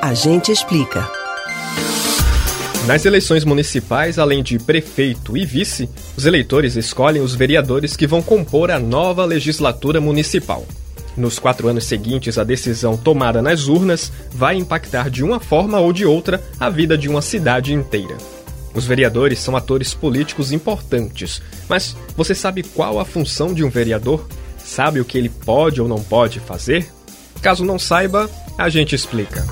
A gente explica. Nas eleições municipais, além de prefeito e vice, os eleitores escolhem os vereadores que vão compor a nova legislatura municipal. Nos quatro anos seguintes, a decisão tomada nas urnas vai impactar de uma forma ou de outra a vida de uma cidade inteira. Os vereadores são atores políticos importantes, mas você sabe qual a função de um vereador? Sabe o que ele pode ou não pode fazer? Caso não saiba, a gente explica.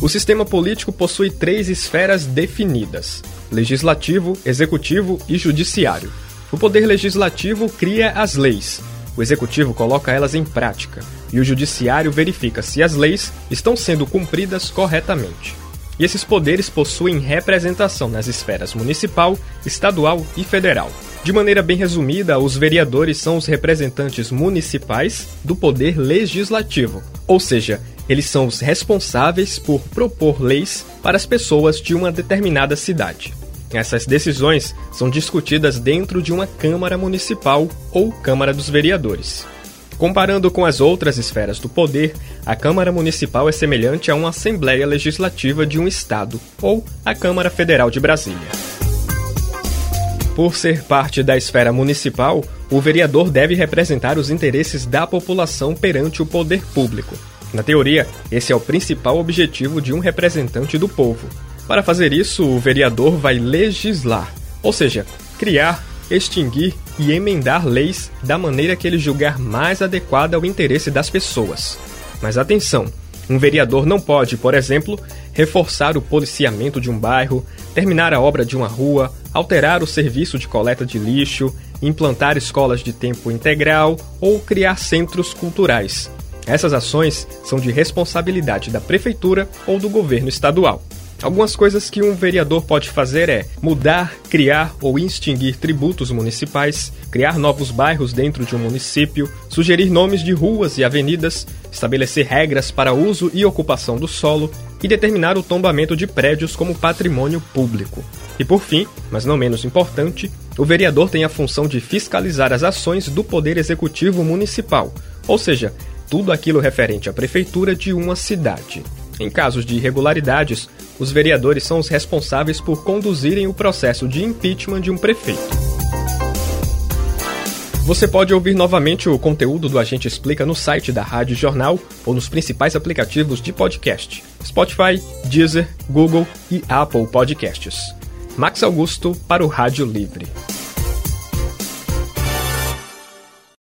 O sistema político possui três esferas definidas: legislativo, executivo e judiciário. O poder legislativo cria as leis, o executivo coloca elas em prática e o judiciário verifica se as leis estão sendo cumpridas corretamente. E esses poderes possuem representação nas esferas municipal, estadual e federal. De maneira bem resumida, os vereadores são os representantes municipais do poder legislativo, ou seja, eles são os responsáveis por propor leis para as pessoas de uma determinada cidade. Essas decisões são discutidas dentro de uma Câmara Municipal ou Câmara dos Vereadores. Comparando com as outras esferas do poder, a Câmara Municipal é semelhante a uma Assembleia Legislativa de um Estado ou a Câmara Federal de Brasília. Por ser parte da esfera municipal, o vereador deve representar os interesses da população perante o poder público. Na teoria, esse é o principal objetivo de um representante do povo. Para fazer isso, o vereador vai legislar, ou seja, criar, extinguir e emendar leis da maneira que ele julgar mais adequada ao interesse das pessoas. Mas atenção! Um vereador não pode, por exemplo, reforçar o policiamento de um bairro, terminar a obra de uma rua, alterar o serviço de coleta de lixo, implantar escolas de tempo integral ou criar centros culturais. Essas ações são de responsabilidade da prefeitura ou do governo estadual. Algumas coisas que um vereador pode fazer é mudar, criar ou extinguir tributos municipais, criar novos bairros dentro de um município, sugerir nomes de ruas e avenidas, estabelecer regras para uso e ocupação do solo e determinar o tombamento de prédios como patrimônio público. E por fim, mas não menos importante, o vereador tem a função de fiscalizar as ações do Poder Executivo Municipal, ou seja, tudo aquilo referente à prefeitura de uma cidade. Em casos de irregularidades, os vereadores são os responsáveis por conduzirem o processo de impeachment de um prefeito. Você pode ouvir novamente o conteúdo do Agente Explica no site da Rádio Jornal ou nos principais aplicativos de podcast: Spotify, Deezer, Google e Apple Podcasts. Max Augusto para o Rádio Livre.